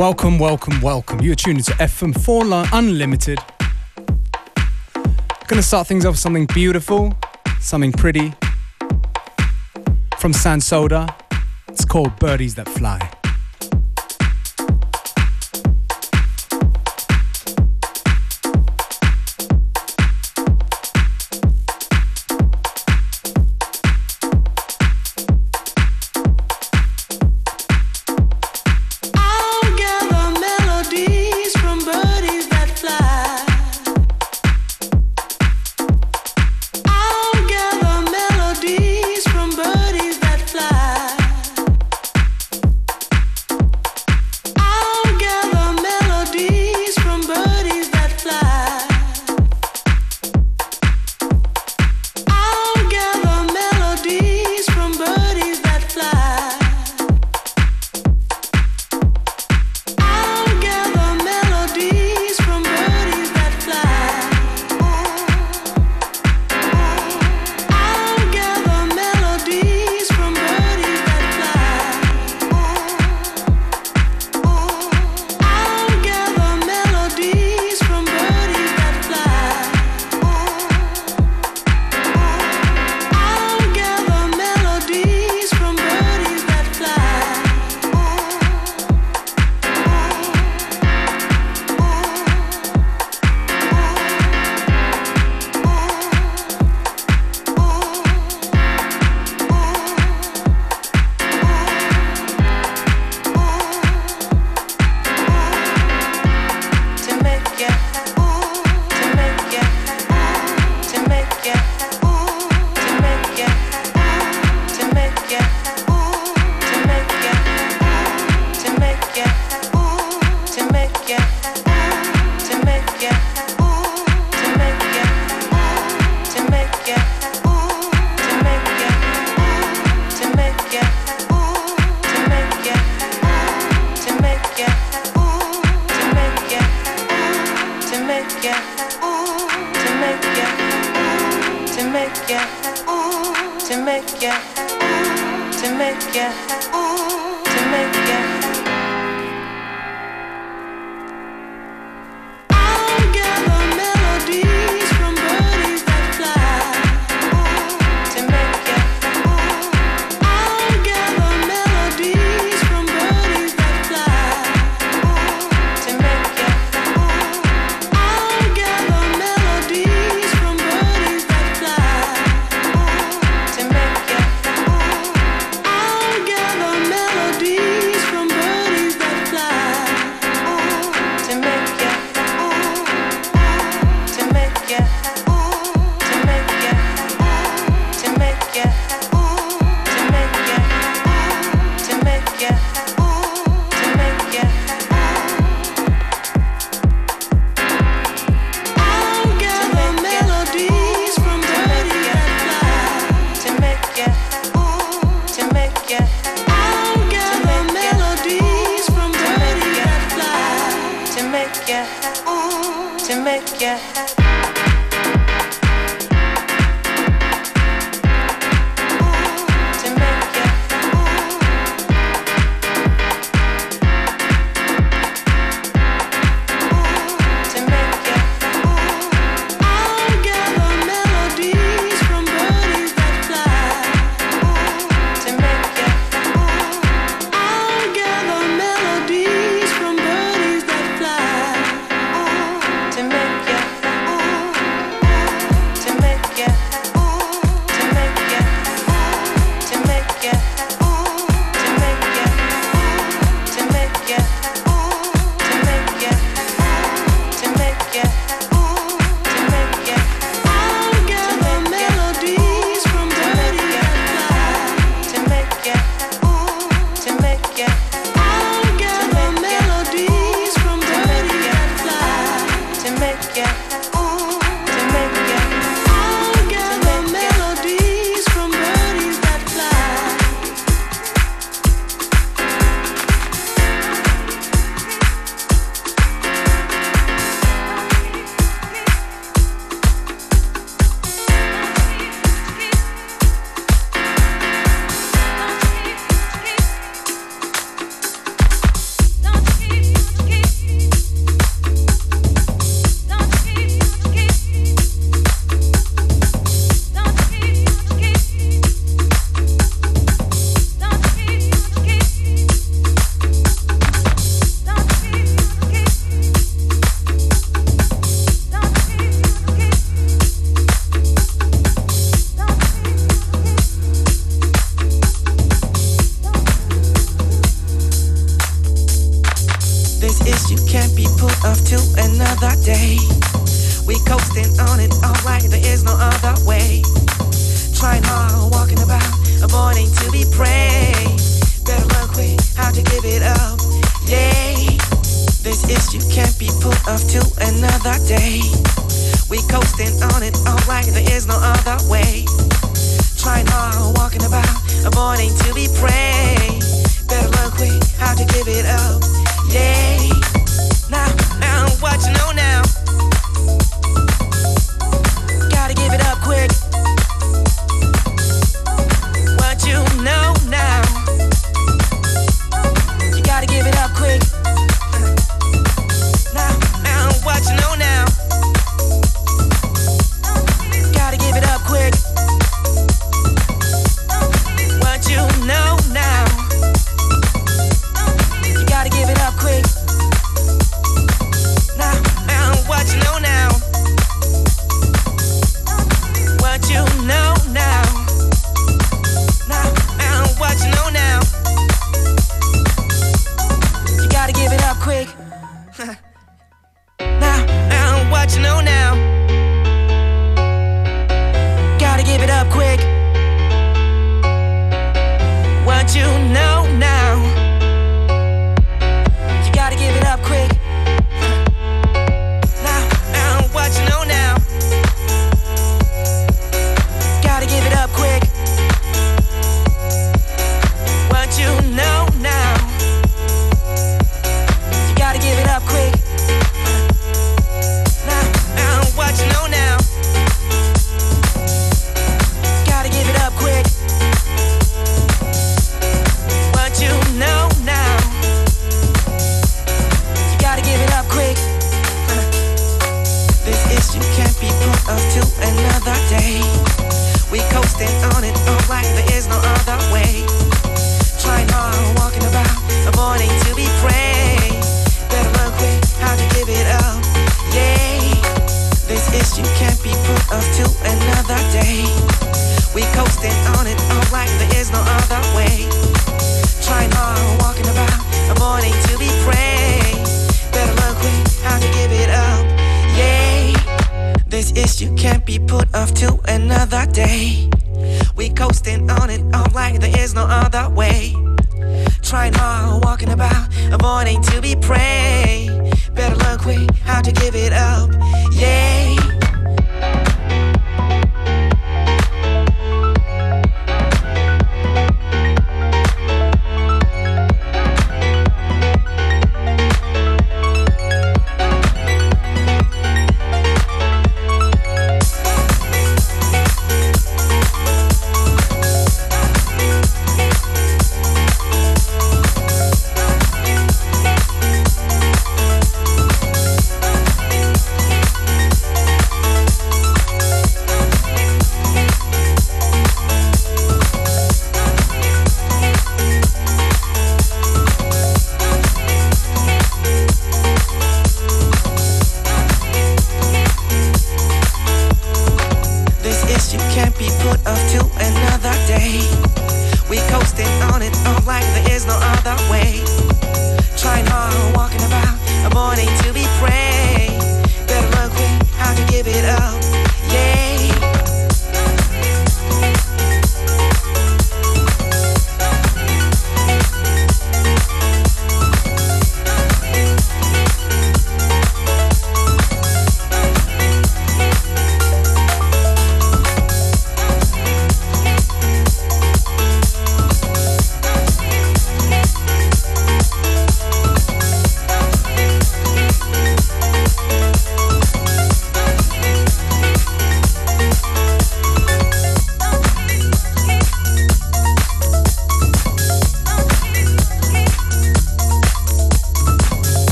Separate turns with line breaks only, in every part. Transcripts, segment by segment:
Welcome, welcome, welcome. You're tuned to FM4 Unlimited. Gonna start things off with something beautiful, something pretty. From Sansoda. It's called Birdies That Fly.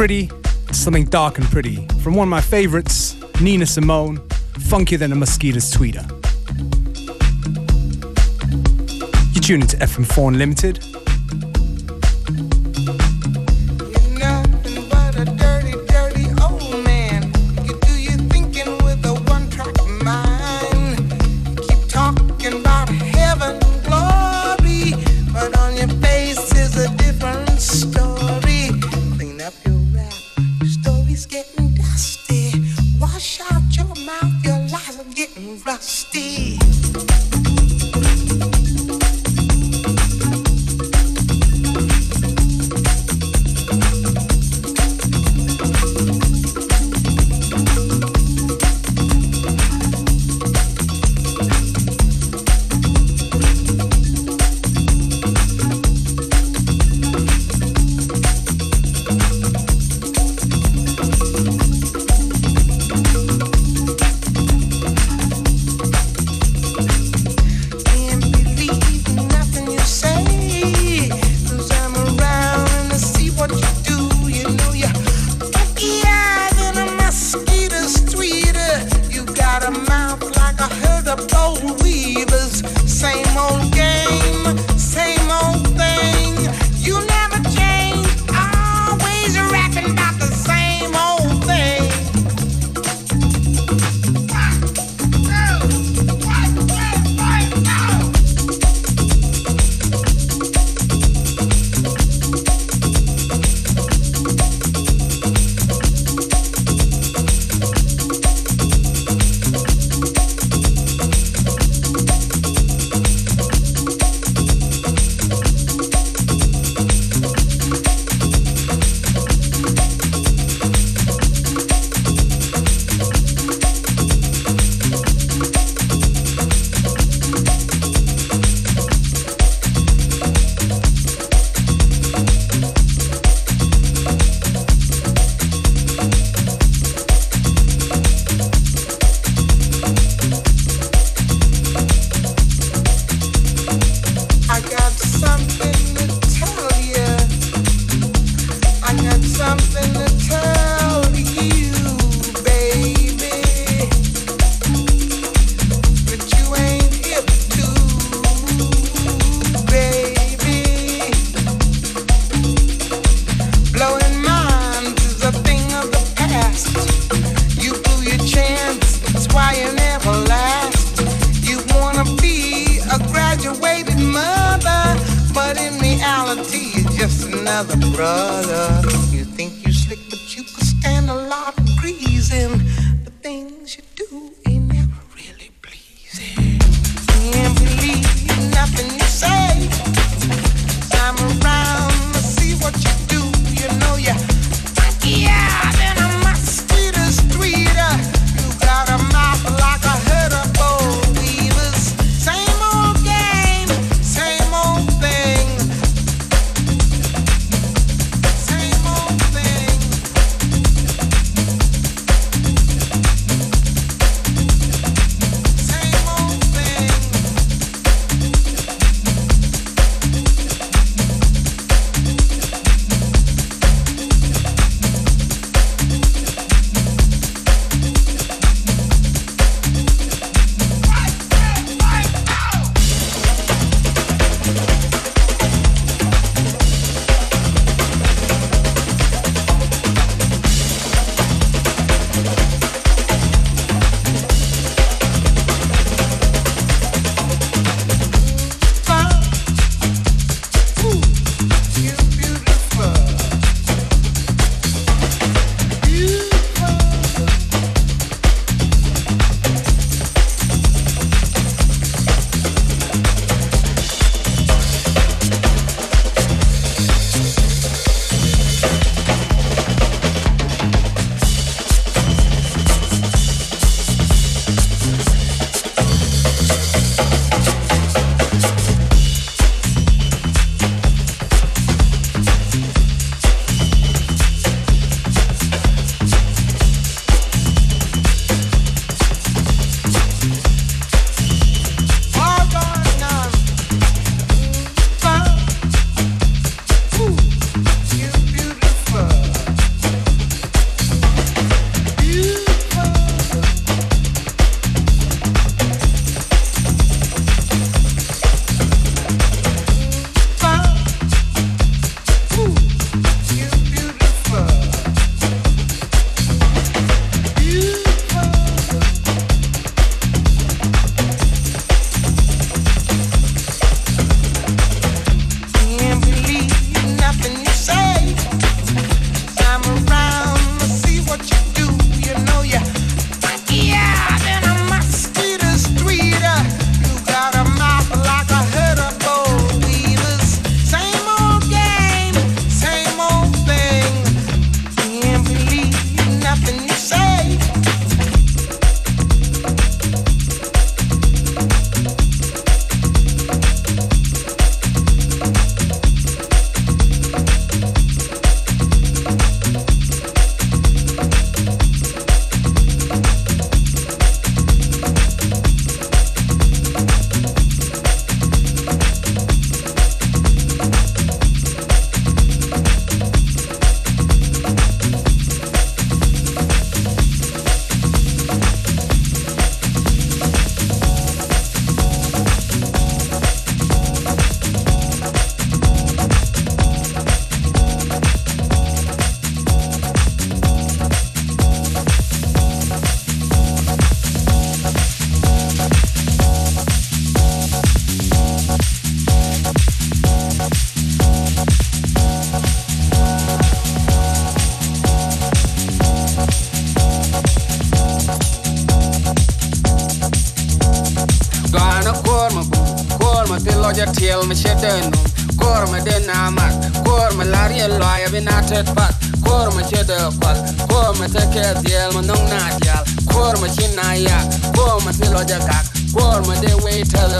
Pretty, something dark and pretty. From one of my favorites, Nina Simone, funkier than a mosquito's tweeter. You tune into FM4 Unlimited.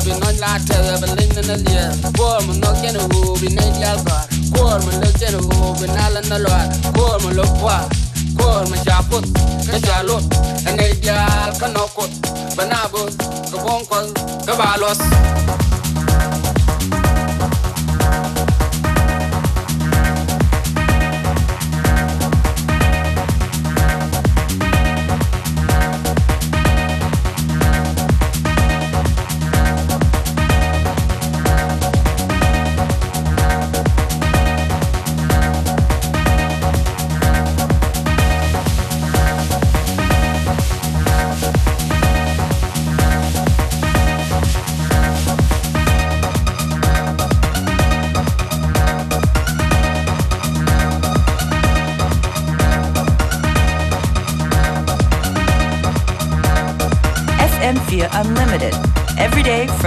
Non la tell bi lin na lia kor ma no ken hu bi ne dial bar kor ma le ken hu bi na la na lo kor ma lo kwa kor ma chaput ka jalot ene dial ka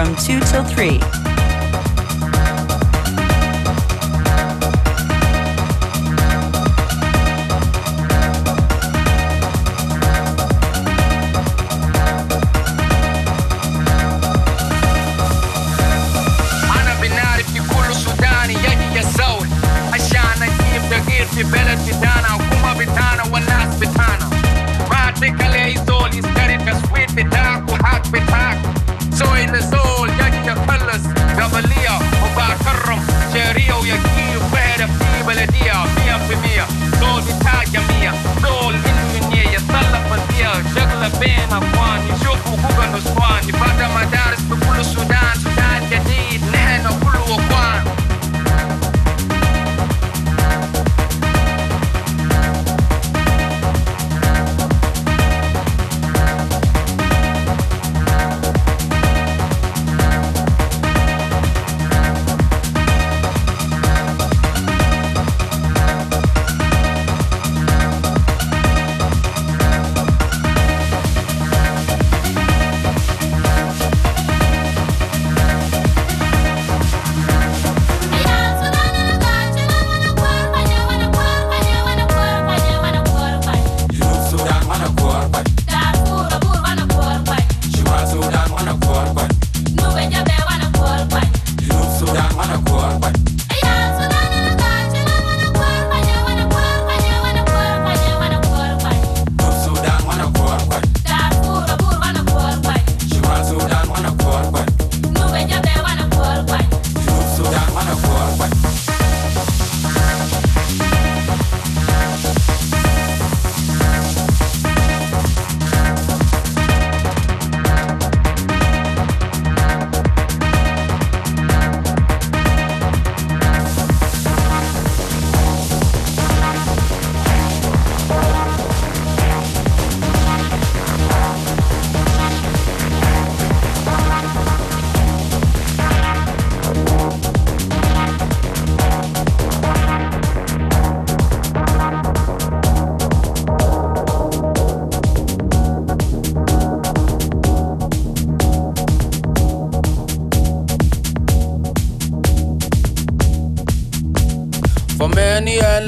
from 2 till 3.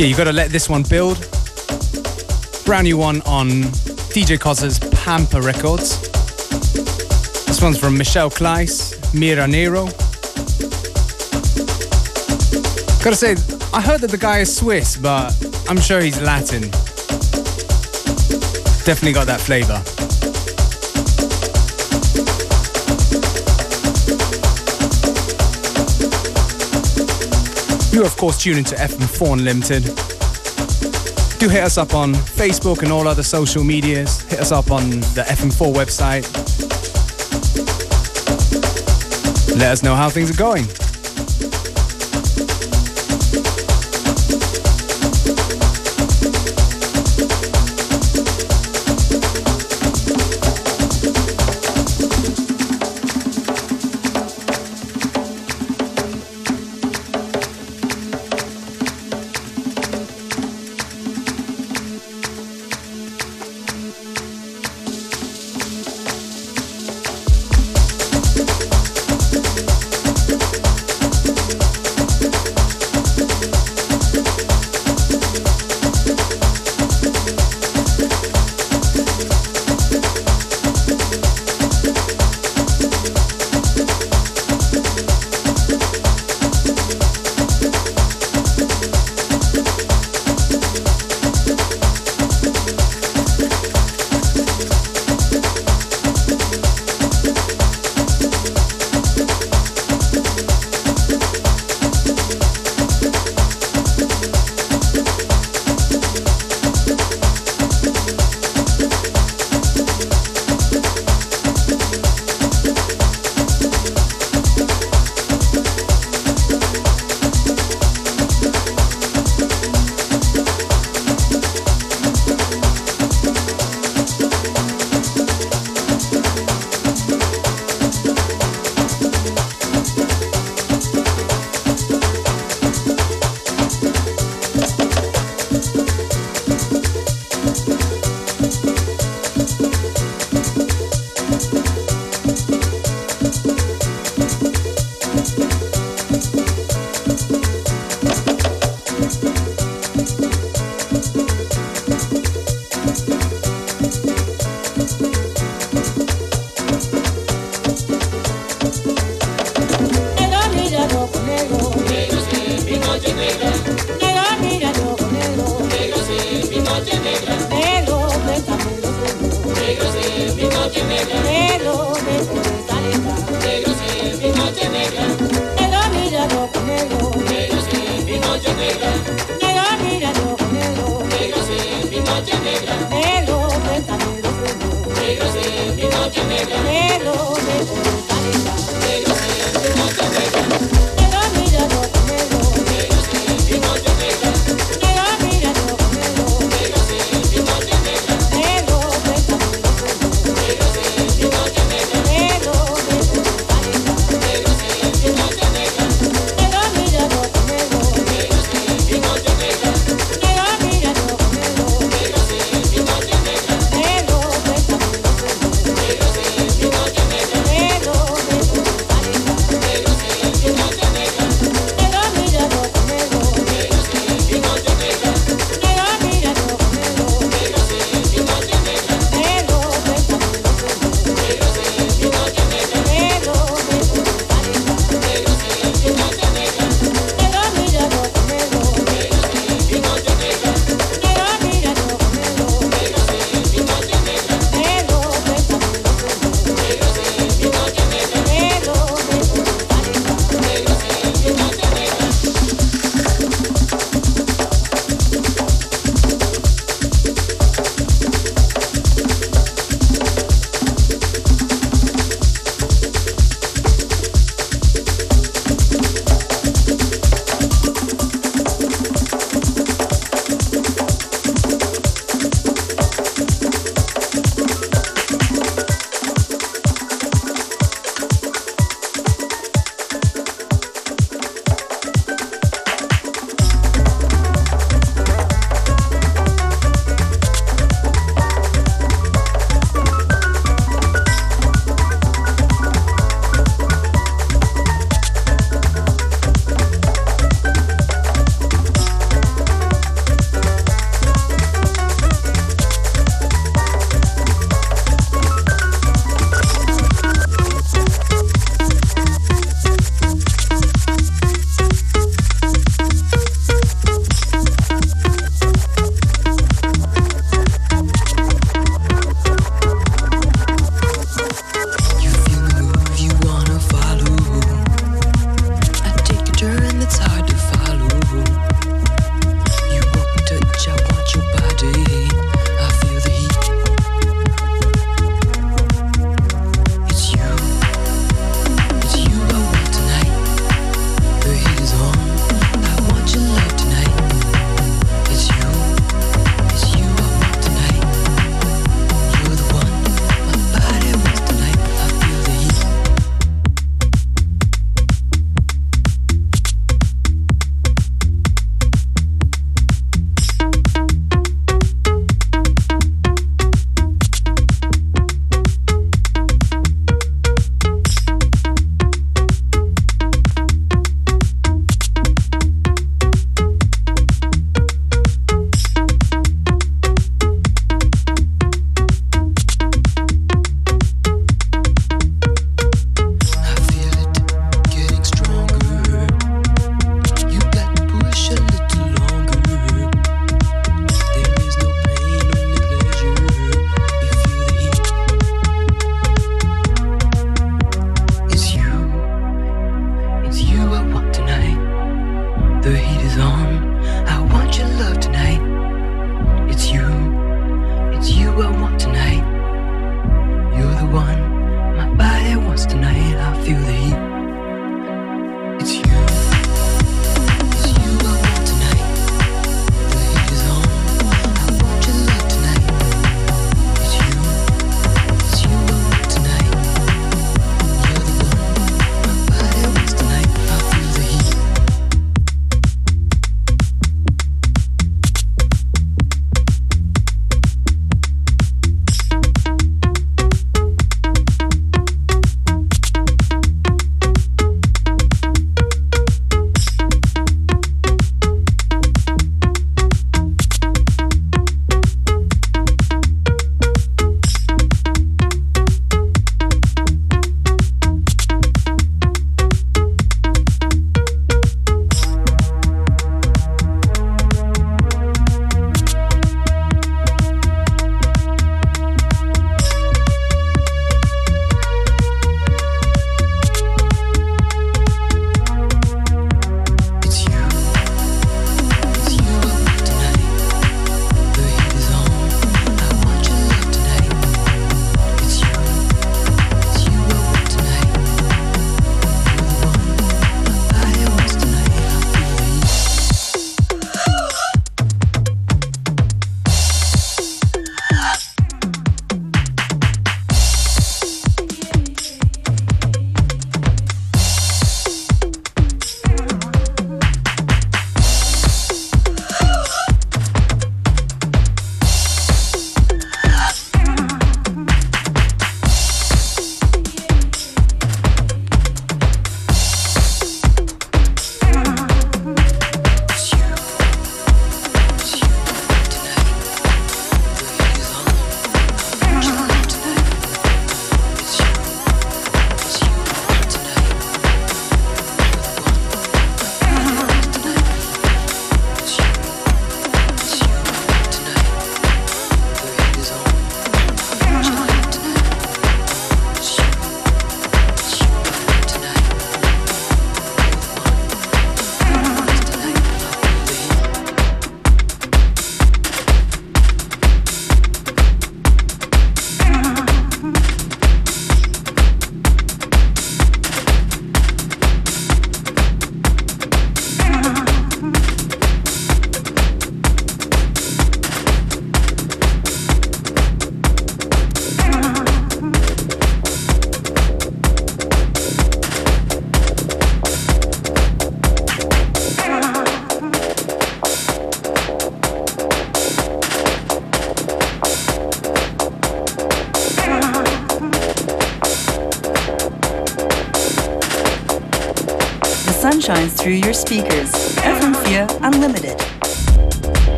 Yeah, you've gotta let this one build. Brand new one on DJ Koze's Pampa Records. This one's from Michel Cleis, Mira Nero. Gotta say, I heard that the guy is Swiss, but I'm sure he's Latin. Definitely got that flavor. You, of course, tune into FM4 Unlimited. Do hit us up on Facebook and all other social medias. Hit us up on the FM4 website. Let us know how things are going.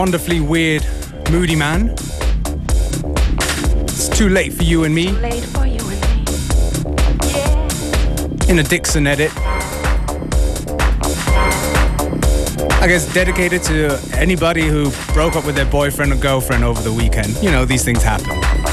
Wonderfully weird Moodymann. It's too late for you and me. In a Dixon edit. I guess dedicated to anybody who broke up with their boyfriend or girlfriend over the weekend. You know, these things happen.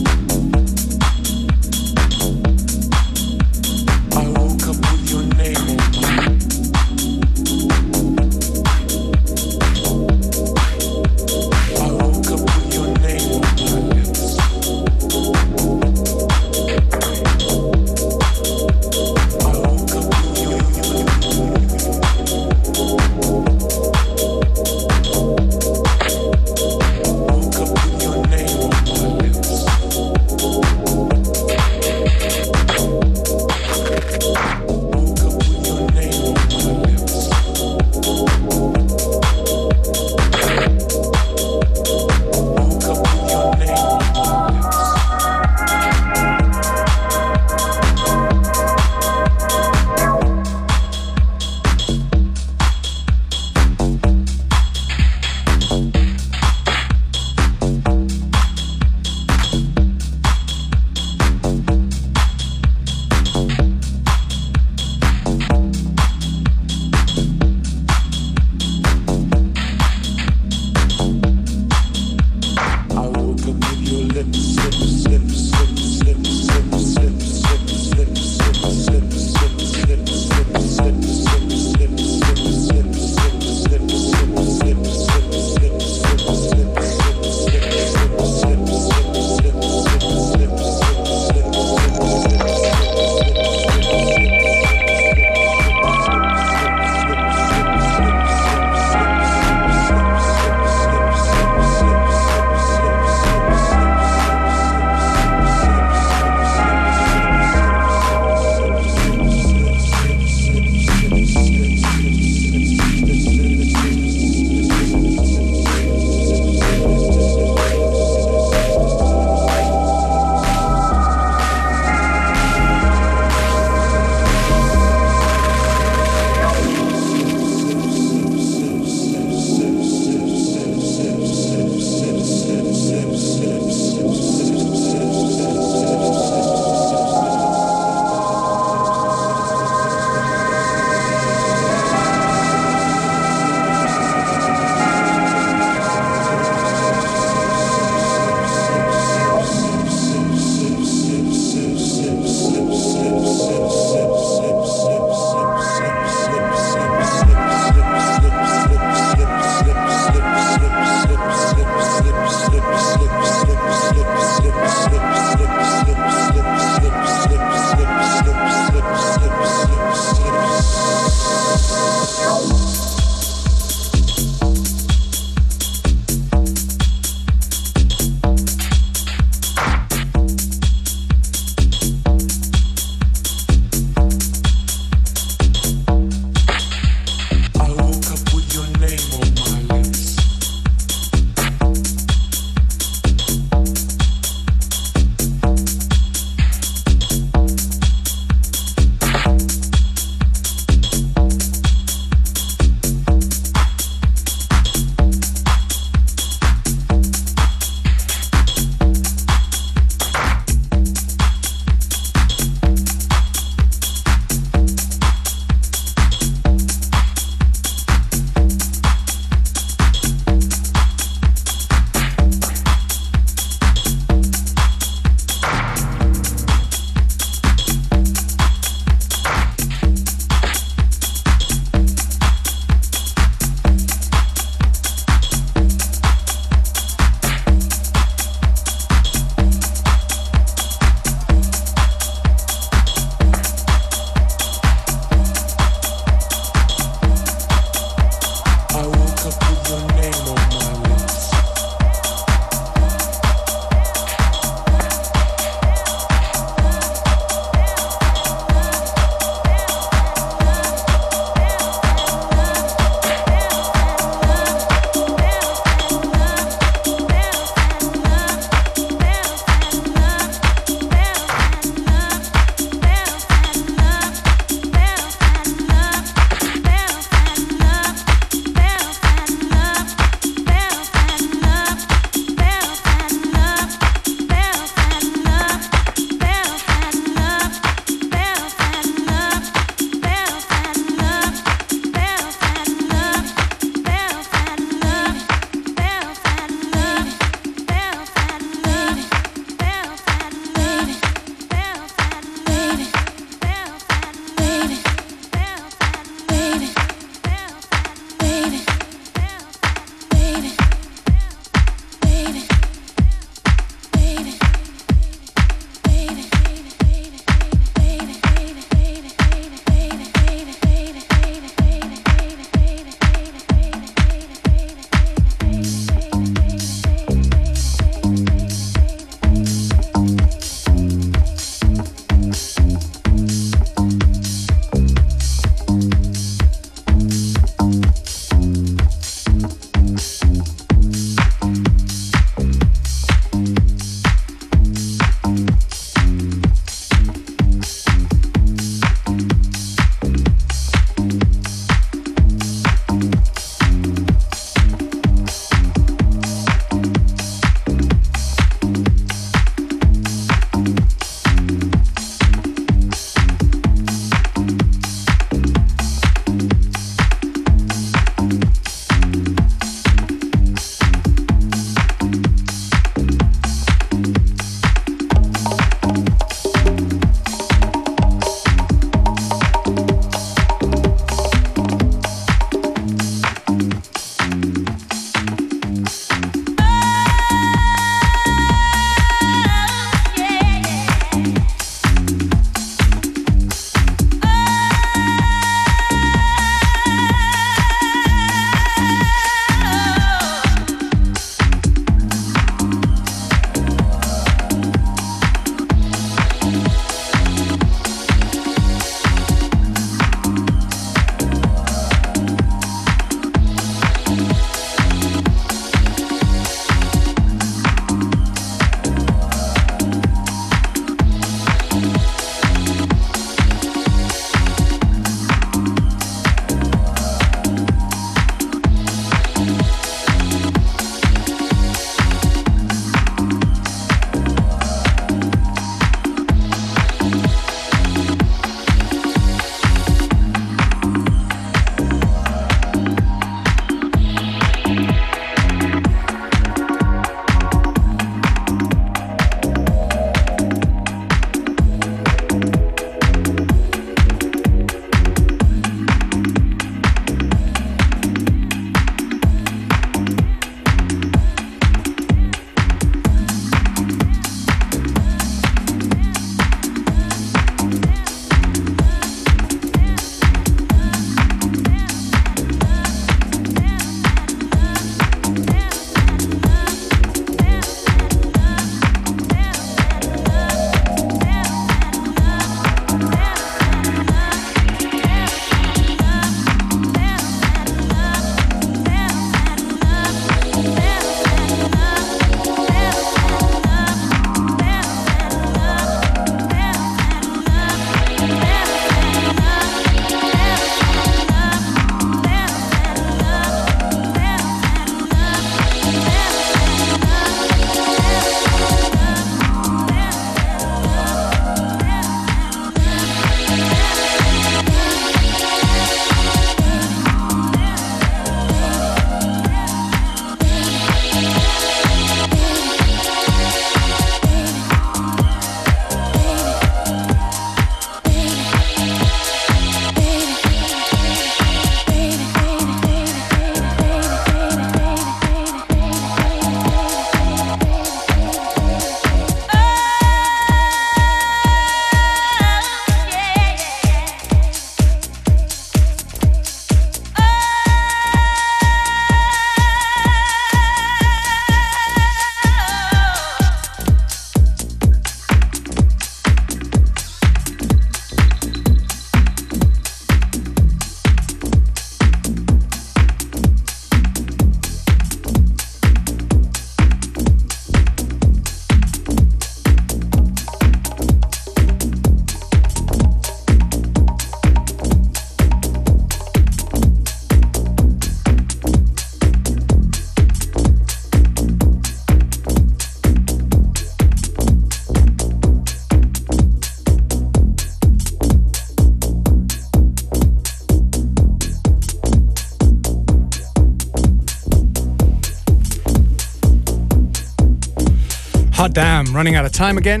Running out of time again.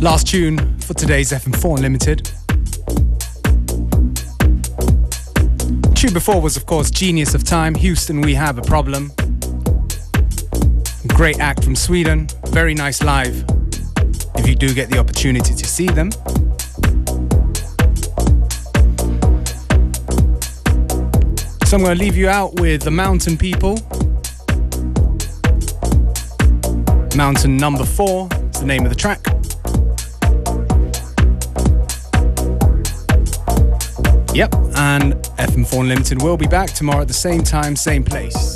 Last tune for today's FM4 Unlimited. Tune before was, of course, Genius of Time, Houston, We Have a Problem. Great act from Sweden, very nice live. If you do get the opportunity to see them. So I'm going to leave you out with the Mountain People. Mountain Number Four is the name of the track. Yep, and FM4 Unlimited will be back tomorrow at the same time, same place.